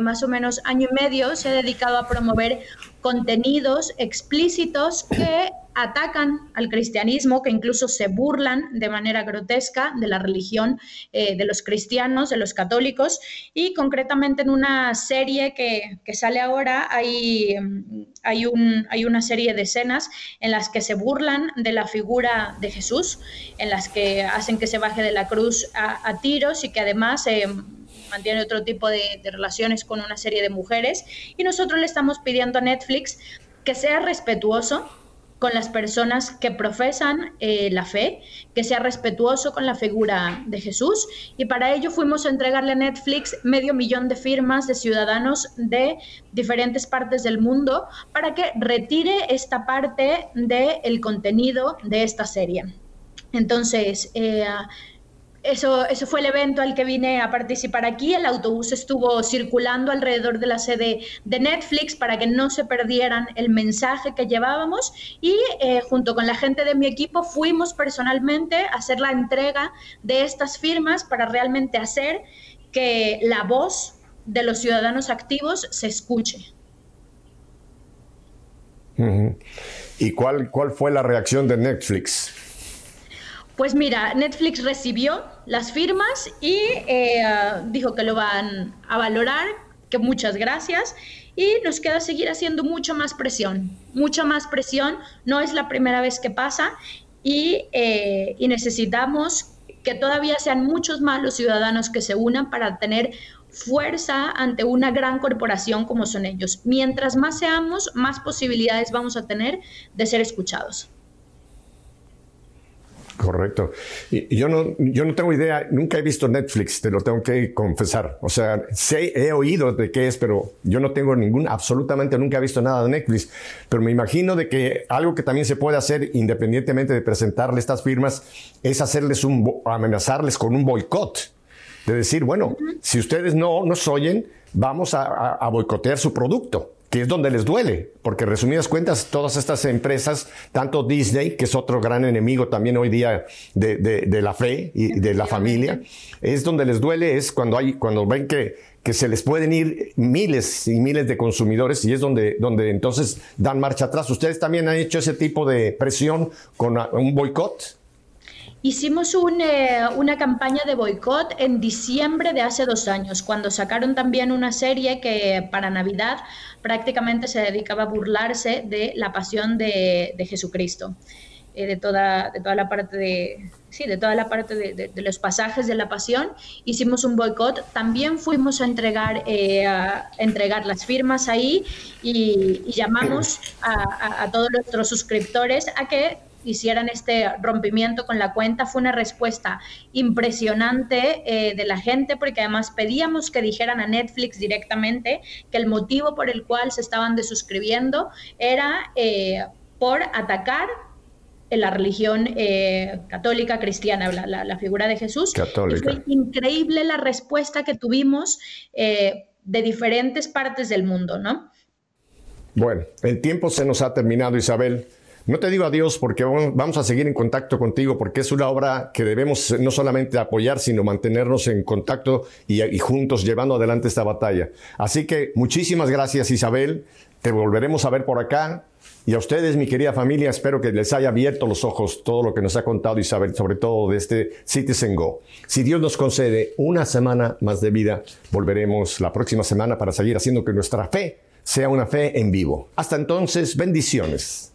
más o menos año y medio se ha dedicado a promover contenidos explícitos que atacan al cristianismo, que incluso se burlan de manera grotesca de la religión eh, de los cristianos, de los católicos, y concretamente en una serie que, sale ahora hay, hay, un, hay, una serie de escenas en las que se burlan de la figura de Jesús, en las que hacen que se baje de la cruz a, tiros y que además... Eh, mantiene otro tipo de, relaciones con una serie de mujeres y nosotros le estamos pidiendo a Netflix que sea respetuoso con las personas que profesan eh, la fe, que sea respetuoso con la figura de Jesús. Y para ello fuimos a entregarle a Netflix medio millón de firmas de ciudadanos de diferentes partes del mundo para que retire esta parte del contenido de esta serie. Entonces, eh, eso, eso fue el evento al que vine a participar aquí. El autobús estuvo circulando alrededor de la sede de Netflix para que no se perdieran el mensaje que llevábamos y eh, junto con la gente de mi equipo fuimos personalmente a hacer la entrega de estas firmas para realmente hacer que la voz de los ciudadanos activos se escuche. ¿Y cuál, cuál fue la reacción de Netflix? Pues mira, Netflix recibió las firmas y eh, dijo que lo van a valorar, que muchas gracias. Y nos queda seguir haciendo mucho más presión, mucha más presión. No es la primera vez que pasa y, eh, y necesitamos que todavía sean muchos más los ciudadanos que se unan para tener fuerza ante una gran corporación como son ellos. Mientras más seamos, más posibilidades vamos a tener de ser escuchados. Correcto. Y yo no, yo no tengo idea, nunca he visto Netflix, te lo tengo que confesar. O sea, sé, he oído de qué es, pero yo no tengo ningún, absolutamente nunca he visto nada de Netflix. Pero me imagino de que algo que también se puede hacer independientemente de presentarle estas firmas es hacerles un, amenazarles con un boicot. De decir, bueno, si ustedes no nos oyen, vamos a boicotear su producto que es donde les duele, porque resumidas cuentas, todas estas empresas, tanto Disney, que es otro gran enemigo también hoy día de, la fe y de la familia, es donde les duele, es cuando, hay, cuando ven que, que se les pueden ir miles y miles de consumidores y es donde, donde entonces dan marcha atrás. ¿Ustedes también han hecho ese tipo de presión con un boicot? Hicimos eh, una campaña de boicot en diciembre de hace dos años, cuando sacaron también una serie que para Navidad prácticamente se dedicaba a burlarse de la pasión de, Jesucristo, eh, de, toda, de toda la parte de, sí, de toda la parte de, los pasajes de la pasión. Hicimos un boicot, también fuimos a entregar, eh, a entregar las firmas ahí y, llamamos a todos nuestros suscriptores a que hicieran este rompimiento con la cuenta. Fue una respuesta impresionante eh, de la gente porque además pedíamos que dijeran a Netflix directamente que el motivo por el cual se estaban desuscribiendo era eh, por atacar la religión eh, católica cristiana, la, figura de Jesús. fue increíble la respuesta que tuvimos de diferentes partes del mundo, ¿no? Bueno, el tiempo se nos ha terminado, Isabel. No te digo adiós porque vamos a seguir en contacto contigo porque es una obra que debemos no solamente apoyar, sino mantenernos en contacto y, juntos llevando adelante esta batalla. Así que muchísimas gracias Isabel, te volveremos a ver por acá. Y a ustedes, mi querida familia, espero que les haya abierto los ojos todo lo que nos ha contado Isabel, sobre todo de este Citizen Go. Si Dios nos concede una semana más de vida, volveremos la próxima semana para seguir haciendo que nuestra fe sea una fe en vivo. Hasta entonces, bendiciones.